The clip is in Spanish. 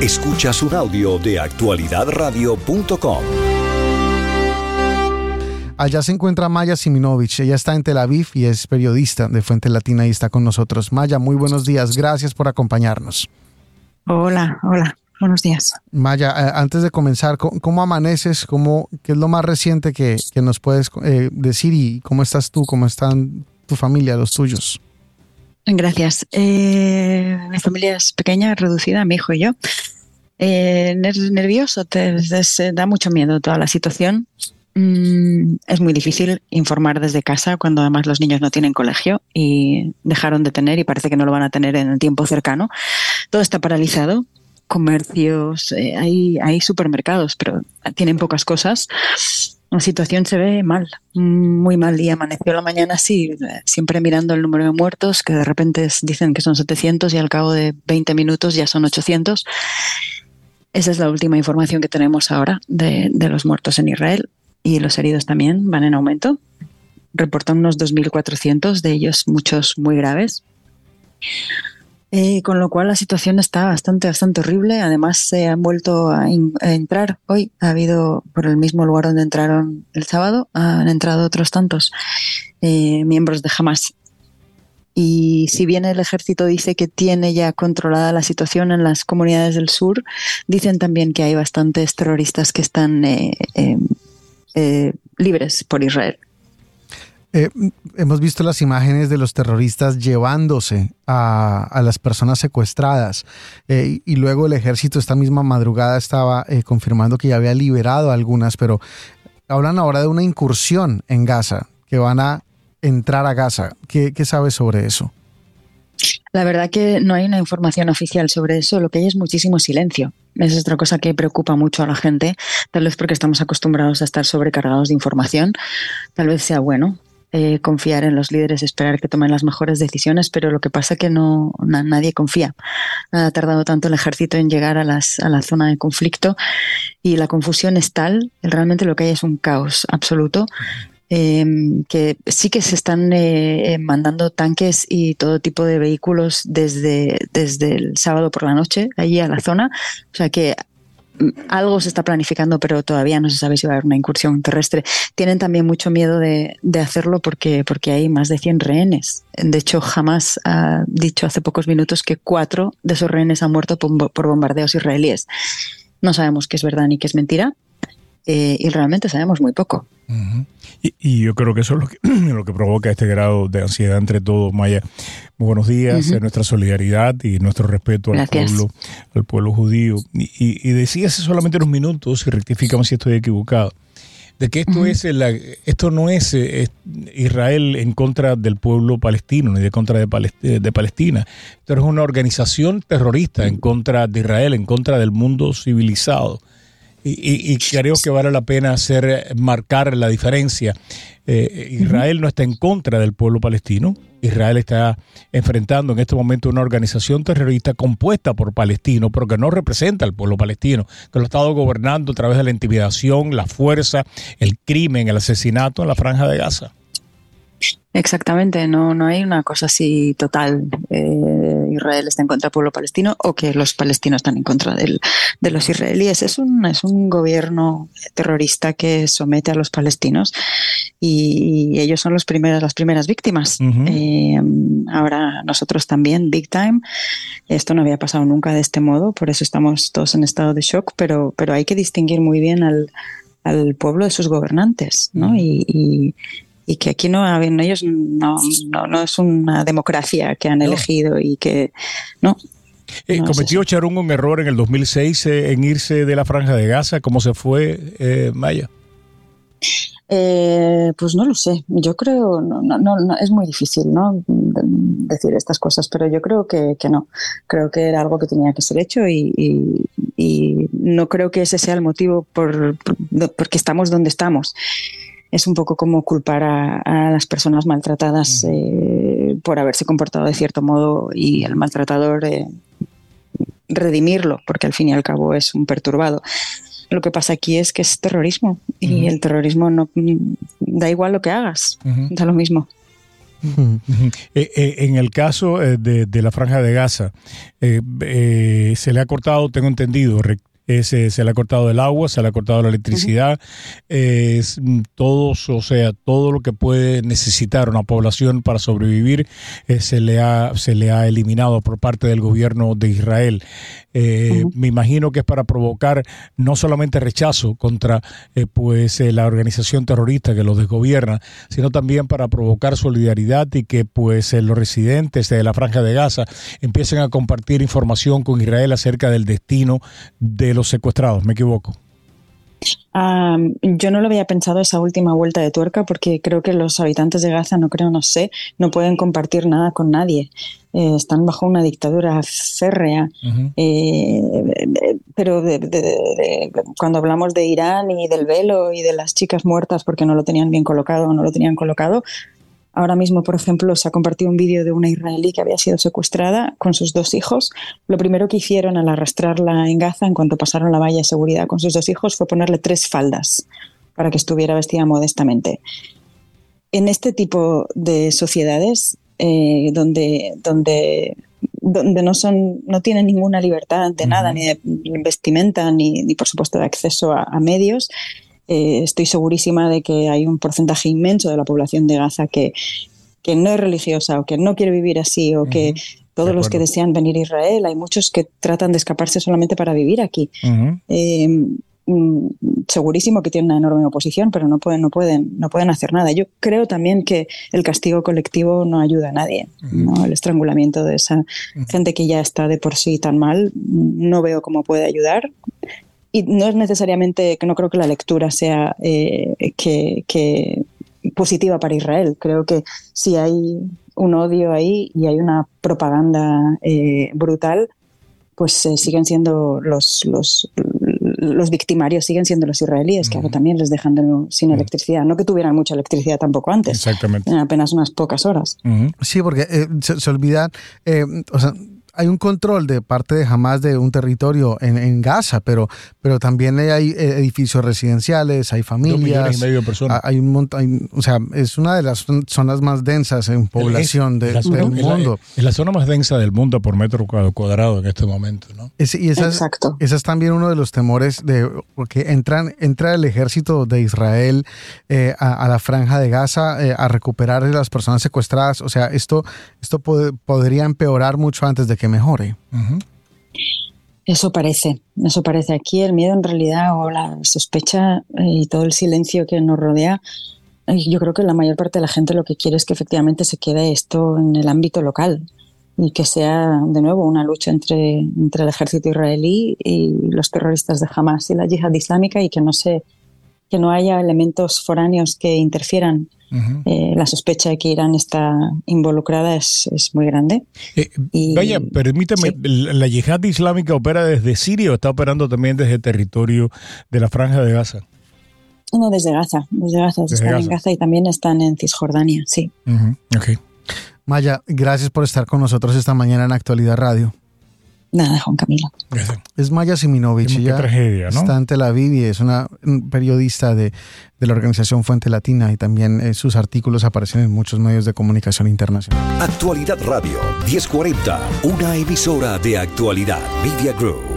Escuchas un audio de actualidadradio.com. Allá se encuentra Maya Siminovich. Ella está en Tel Aviv y es periodista de Fuente Latina y está con nosotros. Maya, muy buenos días. Gracias por acompañarnos. Hola, hola. Buenos días. Maya, eh, antes de comenzar, ¿cómo, amaneces? ¿Cómo, ¿Qué es lo más reciente que, nos puedes eh, decir y cómo estás tú? ¿Cómo están tu familia, los tuyos? Gracias. Eh, mi familia es pequeña, reducida, mi hijo y yo. Eh, nervioso, te, da mucho miedo toda la situación. Mm, es muy difícil informar desde casa cuando además los niños no tienen colegio y dejaron de tener y parece que no lo van a tener en el tiempo cercano. Todo está paralizado. Comercios, eh, hay, hay supermercados, pero tienen pocas cosas la situación se ve mal, muy mal. Y amaneció la mañana así, siempre mirando el número de muertos, que de repente dicen que son 700 y al cabo de 20 minutos ya son 800. Esa es la última información que tenemos ahora de, de los muertos en Israel. Y los heridos también van en aumento. Reportan unos 2.400, de ellos muchos muy graves. Eh, con lo cual la situación está bastante, bastante horrible. Además, se han vuelto a, entrar hoy. Ha habido, por el mismo lugar donde entraron el sábado, han entrado otros tantos eh, miembros de Hamas. Y si bien el ejército dice que tiene ya controlada la situación en las comunidades del sur, dicen también que hay bastantes terroristas que están eh, libres por Israel. Eh, hemos visto las imágenes de los terroristas llevándose a, las personas secuestradas eh, y luego el ejército esta misma madrugada estaba eh, confirmando que ya había liberado algunas, pero hablan ahora de una incursión en Gaza, que van a entrar a Gaza. ¿Qué, sabes sobre eso? La verdad que no hay una información oficial sobre eso, lo que hay es muchísimo silencio. Es otra cosa que preocupa mucho a la gente, tal vez porque estamos acostumbrados a estar sobrecargados de información. Tal vez sea bueno eh, confiar en los líderes, esperar que tomen las mejores decisiones, pero lo que pasa es que no nadie confía. Ha tardado tanto el ejército en llegar a, las, a la zona de conflicto y la confusión es tal, realmente lo que hay es un caos absoluto. Em, que sí que se están eh, eh, mandando tanques y todo tipo de vehículos desde, desde el sábado por la noche allí a la zona. O sea que algo se está planificando, pero todavía no se sabe si va a haber una incursión terrestre. Tienen también mucho miedo de, hacerlo porque, porque hay más de 100 rehenes. De hecho, jamás ha dicho hace pocos minutos que cuatro de esos rehenes han muerto por, bombardeos israelíes. No sabemos qué es verdad ni qué es mentira, eh, y realmente sabemos muy poco. y, yo creo que eso es lo que, lo que provoca este grado de ansiedad entre todos, Maya. Muy buenos días, eh, nuestra solidaridad y nuestro respeto al pueblo, al pueblo judío. Y, y, decía hace solamente unos minutos, y rectificame si estoy equivocado, de que esto, es esto no es, eh, Israel en contra del pueblo palestino ni de contra de, de Palestina. Esto es una organización terrorista en contra de Israel, en contra del mundo civilizado. Y, creo que vale la pena hacer marcar la diferencia. Eh, Israel no está en contra del pueblo palestino. Israel está enfrentando en este momento una organización terrorista compuesta por palestinos, pero que no representa al pueblo palestino, que lo ha estado gobernando a través de la intimidación, la fuerza, el crimen, el asesinato en la franja de Gaza. Exactamente, no, no hay una cosa así total. Eh, Israel está en contra del pueblo palestino o que los palestinos están en contra del, de los israelíes. Es un, es un gobierno terrorista que somete a los palestinos y, ellos son los primeros, las primeras víctimas. Eh, ahora nosotros también, big time. Esto no había pasado nunca de este modo, por eso estamos todos en estado de shock, pero, pero hay que distinguir muy bien al, al pueblo de sus gobernantes, ¿no? y, y que aquí no ellos no, no, es una democracia que han elegido y que no. Eh, ¿Cometió Charungo un error en el 2006 eh, en irse de la franja de Gaza? ¿Cómo se fue, eh, Maya? pues no lo sé. Yo creo, no, no, es muy difícil ¿no? decir estas cosas, pero yo creo que, que, no. Creo que era algo que tenía que ser hecho y, y, no creo que ese sea el motivo por, por porque estamos donde estamos es un poco como culpar a, las personas maltratadas eh, por haberse comportado de cierto modo y el maltratador eh, redimirlo, porque al fin y al cabo es un perturbado. Lo que pasa aquí es que es terrorismo y el terrorismo no da igual lo que hagas, da lo mismo. en el caso de, de, la franja de Gaza, se le ha cortado, tengo entendido, se le ha cortado el agua, se le ha cortado la electricidad, es, mm, todos, o sea, todo lo que puede necesitar una población para sobrevivir eh, se, le ha, se le ha eliminado por parte del gobierno de Israel. Eh, me imagino que es para provocar no solamente rechazo contra eh, pues la organización terrorista que los desgobierna, sino también para provocar solidaridad y que pues los residentes de la franja de Gaza empiecen a compartir información con Israel acerca del destino de los secuestrados, ¿me equivoco? yo no lo había pensado esa última vuelta de tuerca porque creo que los habitantes de Gaza, no creo, no sé, no pueden compartir nada con nadie. Eh, están bajo una dictadura férrea. Eh, pero cuando hablamos de Irán y del velo y de las chicas muertas porque no lo tenían bien colocado o no lo tenían colocado, Ahora mismo, por ejemplo, se ha compartido un vídeo de una israelí que había sido secuestrada con sus dos hijos. Lo primero que hicieron al arrastrarla en Gaza, en cuanto pasaron la valla de seguridad con sus dos hijos, fue ponerle tres faldas para que estuviera vestida modestamente. En este tipo de sociedades, eh, donde, donde, donde no, son, no tienen ninguna libertad de nada, ni de vestimenta, ni, ni, por supuesto de acceso a medios, eh, estoy segurísima de que hay un porcentaje inmenso de la población de Gaza que, que no es religiosa o que no quiere vivir así o que todos los que desean venir a Israel, hay muchos que tratan de escaparse solamente para vivir aquí. Eh, mm, segurísimo que tienen una enorme oposición, pero no pueden, no pueden, no pueden hacer nada. Yo creo también que el castigo colectivo no ayuda a nadie. El estrangulamiento de esa gente que ya está de por sí tan mal, no veo cómo puede ayudar. Y no es necesariamente, que no creo que la lectura sea eh, que, positiva para Israel. Creo que si hay un odio ahí y hay una propaganda eh, brutal, pues eh, siguen siendo los, los, los, victimarios, siguen siendo los israelíes, que ahora también les dejan sin electricidad. No que tuvieran mucha electricidad tampoco antes. Exactamente. En apenas unas pocas horas. Sí, porque se, se, olvidan, o sea, hay un control de parte de Hamas de un territorio en, en Gaza, pero, pero también hay edificios residenciales, hay familias. Y medio de personas. Hay un montón, o sea, es una de las zonas más densas en población del mundo. Es la, zona más densa del mundo por metro cuadrado en este momento, ¿no? y esa Exacto. Es, también uno de los temores de porque entran, entra el ejército de Israel eh, a, la franja de Gaza eh, a recuperar a las personas secuestradas. O sea, esto, esto podría empeorar mucho antes de que mejore. Eso parece, eso parece aquí. El miedo en realidad o la sospecha eh, y todo el silencio que nos rodea, eh, yo creo que la mayor parte de la gente lo que quiere es que efectivamente se quede esto en el ámbito local y que sea de nuevo una lucha entre, entre el ejército israelí y los terroristas de Hamas y la yihad islámica y que no se que no haya elementos foráneos que interfieran. Eh, la sospecha de que Irán está involucrada es, muy grande. Eh, vaya, permítame, ¿la yihad islámica opera desde Siria o está operando también desde el territorio de la Franja de Gaza? No, desde Gaza. Desde Gaza. están en Gaza y también están en Cisjordania, sí. Maya, gracias por estar con nosotros esta mañana en Actualidad Radio. Nada, Juan Camilo. Es Maya Siminovich. Qué tragedia, ¿no? Está en Tel Aviv y es una periodista de, la organización Fuente Latina y también eh, sus artículos aparecen en muchos medios de comunicación internacional. Actualidad Radio 1040, una emisora de actualidad Media Group.